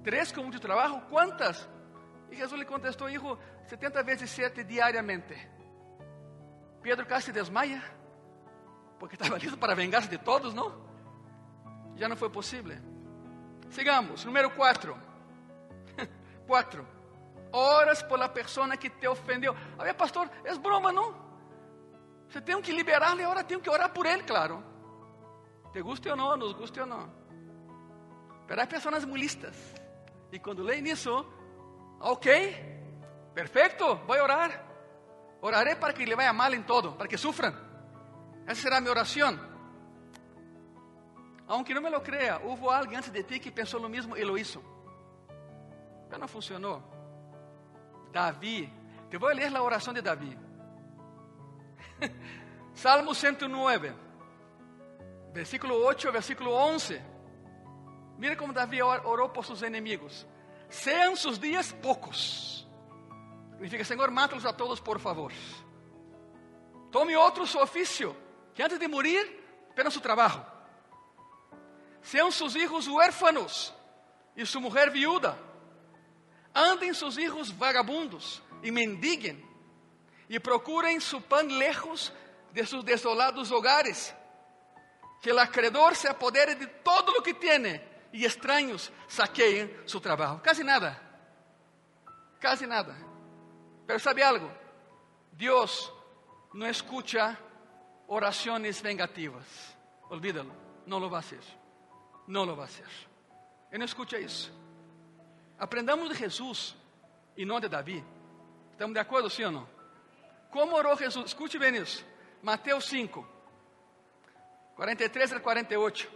três com muito trabalho, quantas? E Jesus lhe contestou: Hijo, 70 vezes 7 diariamente. Pedro casi desmaia porque estava listo para vengar de todos, não? Já não foi possível. Sigamos, número 4. 4. Oras por la persona que te ofendeu. A ver, pastor, é broma, não? Você tem que liberar-lhe, agora tenho que orar por ele, claro. Te guste ou não, nos guste ou não. Mas há pessoas mulistas. E quando leem isso, ok, perfeito, vou orar. Oraré para que lhe vaya mal em todo, para que sufran. Essa será a minha oração. Aunque não me lo crea, houve alguém antes de ti que pensou lo mesmo e lo hizo. Pero não funcionou. Davi, te vou ler a oração de Davi. Salmo 109, versículo 8 versículo 11. Mira como Davi orou por seus inimigos. sean sus días pocos. Significa, Senhor, mata-los a todos, por favor. Tome outro su oficio, que antes de morir, apenas su trabajo. Sean sus hijos huérfanos e su mujer viuda. Andem sus hijos vagabundos e mendiguen, e procurem su pan lejos de sus desolados hogares. Que el acreedor se apodere de todo lo que tiene e extraños saqueiem su trabajo. Casi nada, casi nada. Pero sabe algo? Deus não escucha orações vengativas. Olvídalo, não lo va a hacer. Não lo va a hacer. Ele não escucha isso. Aprendamos de Jesus e não de Davi. Estamos de acordo, sim ou não? Como orou Jesus? Escute bem isso. Mateus 5, 43 a 48.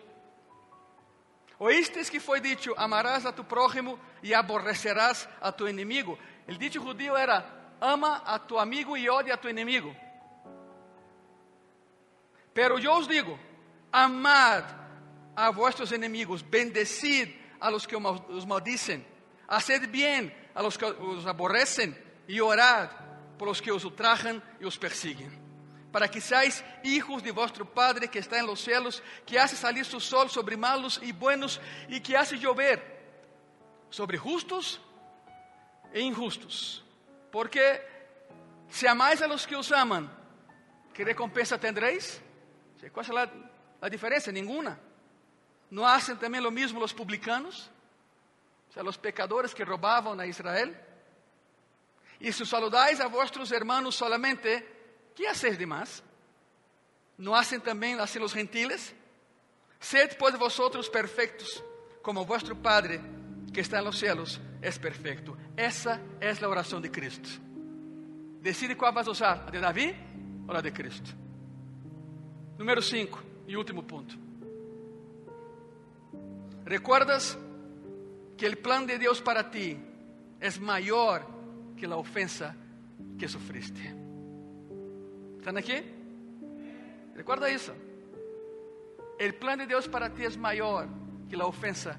Oístes que foi dito: Amarás a tu prójimo e aborrecerás a tu inimigo. O dito judío era: Ama a tu amigo e odia a tu inimigo. Pero eu os digo: Amad a vuestros enemigos, bendecid a los que os maldicen, haced bien a los que os aborrecen e orad por los que os ultrajan e os persiguen, para que seáis hijos de vuestro Padre que está en los cielos, que hace salir su sol sobre malos y buenos y que hace llover sobre justos e injustos. Porque si amáis a los que os aman, ¿qué recompensa tendréis? ¿Cuál es la, la diferencia? Ninguna. ¿No hacen también lo mismo los publicanos? Sea, los pecadores que robaban a Israel. E se saludáis a vuestros hermanos solamente, ¿qué hacéis de más? ¿No hacen también así los gentiles? Sed pues vosotros perfectos, como vuestro Padre que está en los cielos es perfecto. Esa es la oración de Cristo. Decide cuál vas a usar, la de David o la de Cristo. Número 5 y último punto. ¿Recuerdas que el plan de Dios para ti es mayor que la ofensa que sufriste. ¿Están aquí? Recuerda eso. El plan de Dios para ti es mayor que la ofensa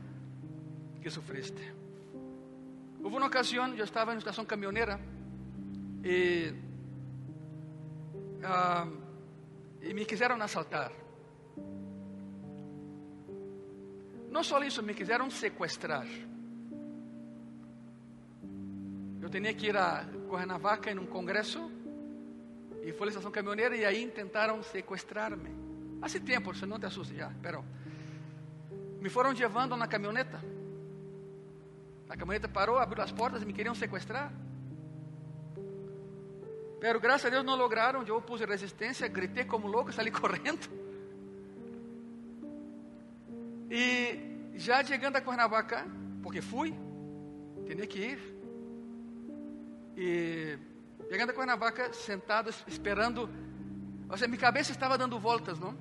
que sufriste. Hubo una ocasión, yo estaba en una estación camionera y, uh, y me quisieron asaltar. No solo eso, me quisieron secuestrar. Eu tinha que ir a Cuernavaca em um congresso e foi a estação caminhoneira e aí tentaram sequestrar-me. Hace tempo, você não te assuste já, pero me foram levando na caminhoneta. A caminhoneta parou, abriu as portas e me queriam sequestrar. Pero graças a Deus não lograram, eu pus resistência, gritei como louco, saí correndo. E já chegando a Cuernavaca, porque fui, tinha que ir. E chegando a Cuernavaca, sentado, esperando. Ou seja, minha cabeça estava dando voltas, não?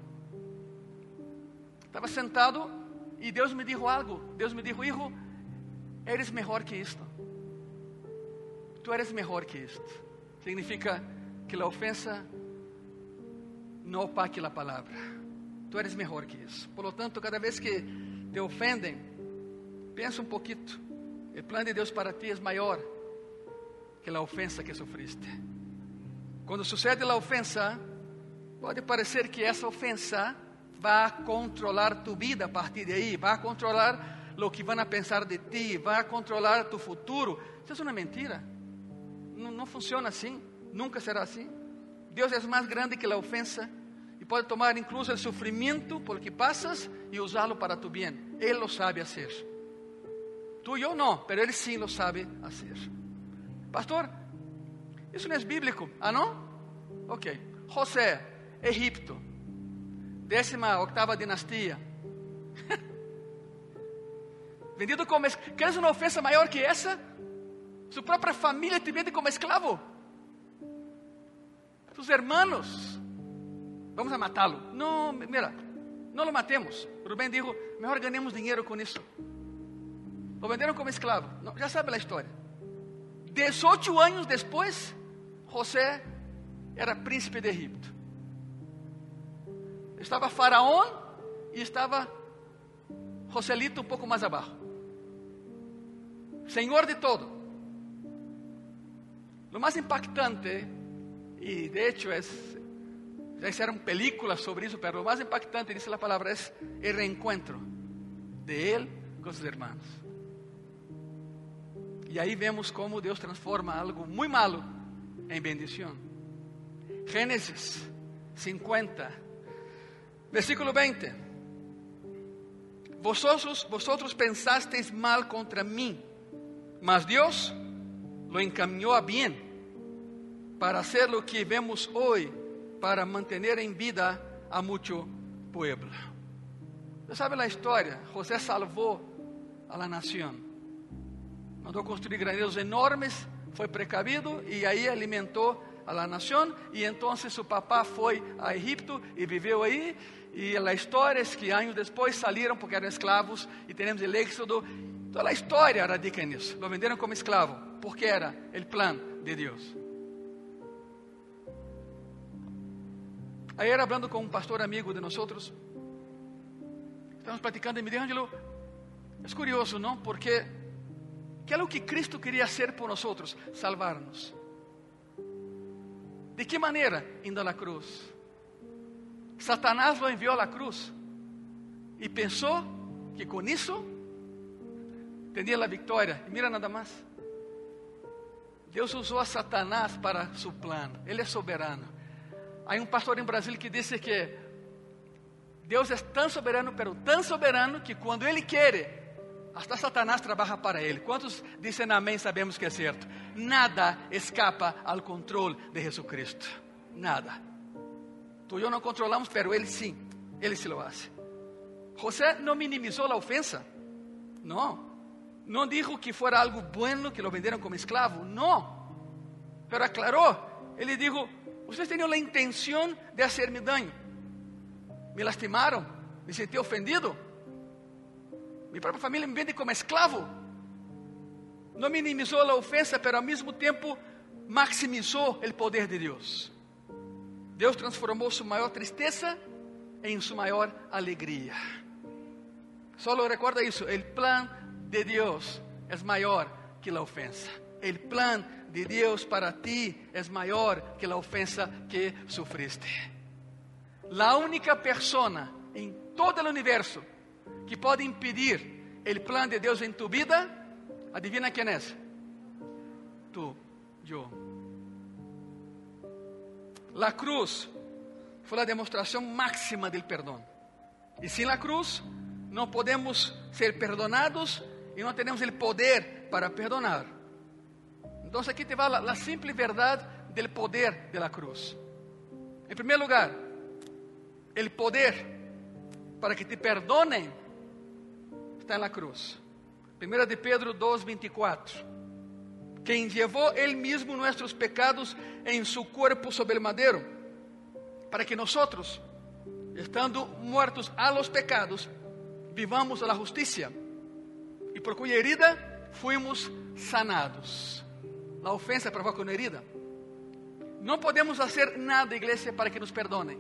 Estava sentado e Deus me disse algo. Deus me disse, hijo, eres melhor que isto. Tu eres melhor que isto. Significa que a ofensa não opaque a palavra. Tu eres melhor que isso. Por lo tanto, cada vez que te ofendem, pensa um pouquinho. O plano de Deus para ti é maior que a ofensa que sofriste. Quando sucede a ofensa, pode parecer que essa ofensa vai controlar tu vida a partir de aí, vai controlar o que vão pensar de ti, vai controlar tu futuro. Isso é uma mentira. Não, não funciona assim, nunca será assim. Deus é mais grande que a ofensa pode tomar incluso o sofrimento por que passas e usá-lo para tu bem. Ele lo sabe fazer. Tu e eu não, mas Ele sim lo sabe fazer. Pastor, isso não é bíblico. Ah, não? Ok. José, Egipto, décima octava dinastia. Vendido como escravo. Queres uma ofensa maior que essa? Sua própria família te vende como escravo. Tus hermanos. Vamos a matá-lo. Não, mira, não lo matemos. Rubén dijo, melhor ganhemos dinheiro com isso. Lo venderam como escravo. Não, já sabe a história. 18 anos depois, José era príncipe de Egipto. Estava Faraó e estava Joselito um pouco mais abaixo. Senhor de todo. Lo más impactante, y de hecho es, ya hicieron películas sobre eso, pero lo más impactante, dice la palabra, es el reencuentro de Él con sus hermanos. Y ahí vemos cómo Dios transforma algo muy malo en bendición. Génesis 50, versículo 20. Vosotros, vosotros pensasteis mal contra mí, mas Dios lo encaminó a bien para hacer lo que vemos hoy, para mantener en vida a mucho pueblo. Você sabe a história? José salvou a la nación. Mandou construir graneiros enormes, foi precavido e aí alimentou a la nación. E então seu papá foi a Egipto e viveu aí. E a história é que anos depois saíram porque eram escravos e temos o êxodo. Toda a história radica nisso. Lo venderam como escravo porque era o plano de Deus. Ayer hablando con un pastor amigo de nosotros, estamos platicando y me dijo, Angelo, es curioso, ¿no? Porque, ¿qué es lo que Cristo quería hacer por nosotros? Salvarnos. ¿De qué manera? Indo a la cruz. Satanás lo envió a la cruz y pensó que con eso tenía la victoria. Y mira nada más. Deus usou a Satanás para su plano. Ele é soberano. Há um pastor em Brasília que disse que Deus é tão soberano, pero tão soberano que quando Ele quer, até Satanás trabalha para Ele. Quantos dizem amém? Sabemos que é certo. Nada escapa ao controle de Jesucristo. Nada. Tu e eu não controlamos, pero Ele sim. Ele se lo hace. José não minimizou a ofensa. Não. Não dijo que fora algo bueno que lo venderam como escravo. Não. Pero aclarou. Ele dijo: Ustedes tenían la intención de hacerme daño. Me lastimaron, me sentí ofendido. Mi propia familia me vende como esclavo. No minimizó la ofensa, pero al mismo tiempo maximizó el poder de Dios. Deus transformou sua maior tristeza em sua maior alegria. Solo recuerda isso: o plan de Deus é maior que a ofensa. O plan de Deus para ti é maior que a ofensa que sufriste. A única persona em todo o universo que pode impedir o plan de Deus em tu vida, adivina quem é? Tu, eu. La cruz foi a demonstração máxima do perdão. E sem a cruz, não podemos ser perdonados e não temos o poder para perdonar. Então aqui te va a simple verdade do poder de la cruz. Em primeiro lugar, o poder para que te perdonem está na cruz. 1 de Pedro 2, 24. Quem levou ele mesmo nossos pecados em su corpo sobre o madeiro, para que nós, estando muertos a los pecados, vivamos a la justiça, e por cuya herida fuimos sanados. A ofensa provoca uma herida. Não podemos fazer nada, igreja, para que nos perdonem.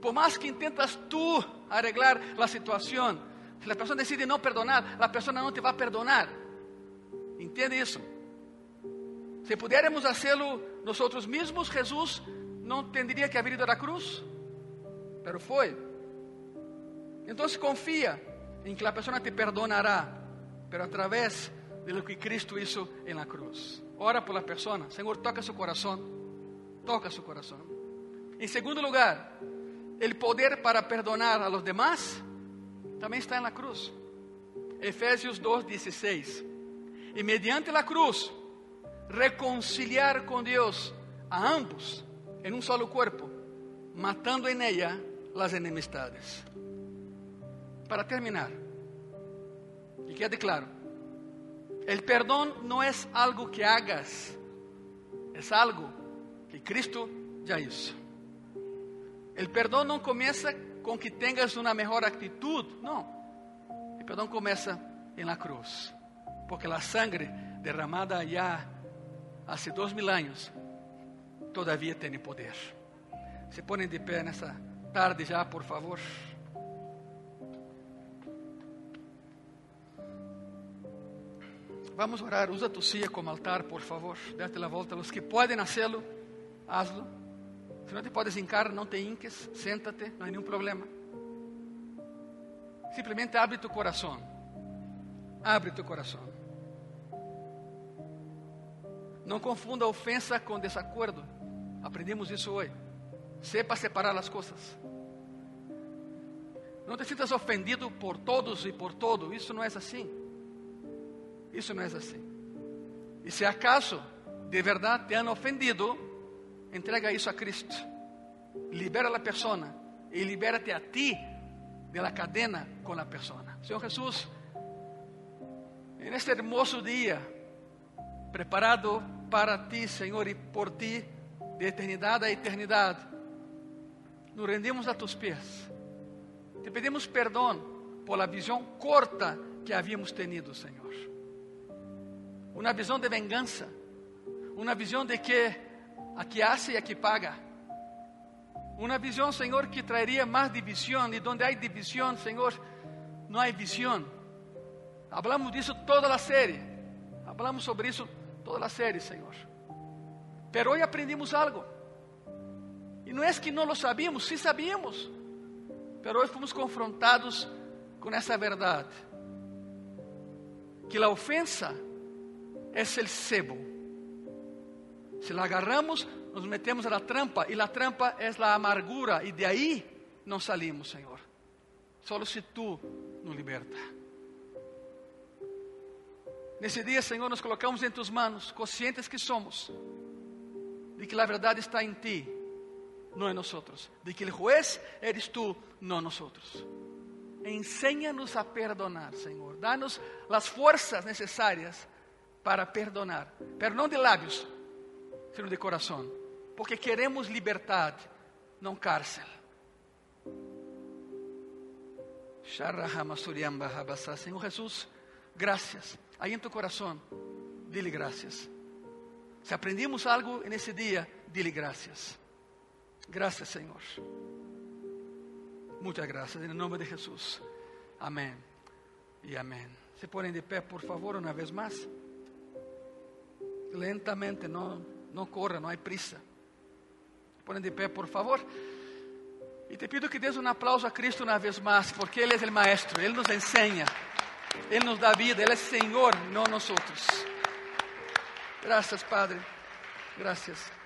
Por mais que intentas tu arreglar a situação, se a pessoa decide não perdonar, a pessoa não te vai perdonar. Entende isso? Se pudiéramos fazê-lo nós mesmos, Jesus não teria que haver ido à cruz, pero foi. Então confia em que a pessoa te perdonará, pero através de lo que Cristo hizo en la cruz. Ora por la persona, Señor, toca su corazón, toca su corazón. En segundo lugar, el poder para perdonar a los demás también está en la cruz. Efesios 2:16. Y mediante la cruz, reconciliar con Dios a ambos en un solo cuerpo, matando en ella las enemistades. Para terminar, y quede claro, El perdón no es algo que hagas, es algo que Cristo ya hizo. El perdón no comienza con que tengas una mejor actitud, no. El perdón comienza en la cruz, porque la sangre derramada ya hace dos mil años todavía tiene poder. Se ponen de pé nessa tarde já, por favor. Vamos orar. Usa tu silla como altar, por favor. Date la volta. Los que pueden hacerlo, hazlo. Si no te puedes hincar, no te hinques. Siéntate, no hay ningún problema. Simplesmente abre tu coração. Abre tu coração. Não confunda ofensa com desacordo. Aprendemos isso hoje. Sepa separar as coisas. Não te sintas ofendido por todos e por todo. Isso não é assim. Isso não é assim. E se acaso de verdade te han ofendido, entrega isso a Cristo. Libera a pessoa e libera-te a ti de la cadena con la persona. Señor Jesús, en este hermoso día, preparado para ti, Señor, y por ti, de eternidad a eternidad, nos rendimos a tus pies. Te pedimos perdón por la visión corta que habíamos tenido, Señor. Una visión de venganza, una visión de que aquí hace y aquí paga uma visão, Senhor, que traeria mais divisão, e onde há divisão, Senhor, não há visão. Hablamos disso toda a série. Hablamos sobre isso toda a série, Senhor. Pero hoje aprendimos algo. E não é que não lo sabíamos, sim sabíamos. Pero hoje fomos confrontados com essa verdade. Que a ofensa é o sebo. Se la agarramos, nos metemos na trampa e a trampa é a amargura e de aí não salimos, Senhor. Solo se tu nos liberta. Nesse dia, Senhor, nos colocamos em tuas mãos, conscientes que somos, de que a verdade está em ti, não em nós, de que o juez eres tu, não nós. Enséñanos a perdonar, Senhor. Dá-nos as forças necessárias para perdonar, pero não de lábios, sino de coração porque queremos liberdade, não cárcel. Senhor Jesus, graças. Aí em tu coração, dile graças. Se aprendimos algo nesse dia, dile graças. Graças, Senhor. Muitas graças, em nome de Jesus. Amém e amém. Se põem de pé, por favor, uma vez mais. Lentamente, não, não corra, não há prisa. Põe de pé, por favor. E te pido que des um aplauso a Cristo uma vez mais, porque Ele é o Maestro, Ele nos ensina, Ele nos dá vida, Ele é Senhor, não nós outros. Graças, Padre. Graças.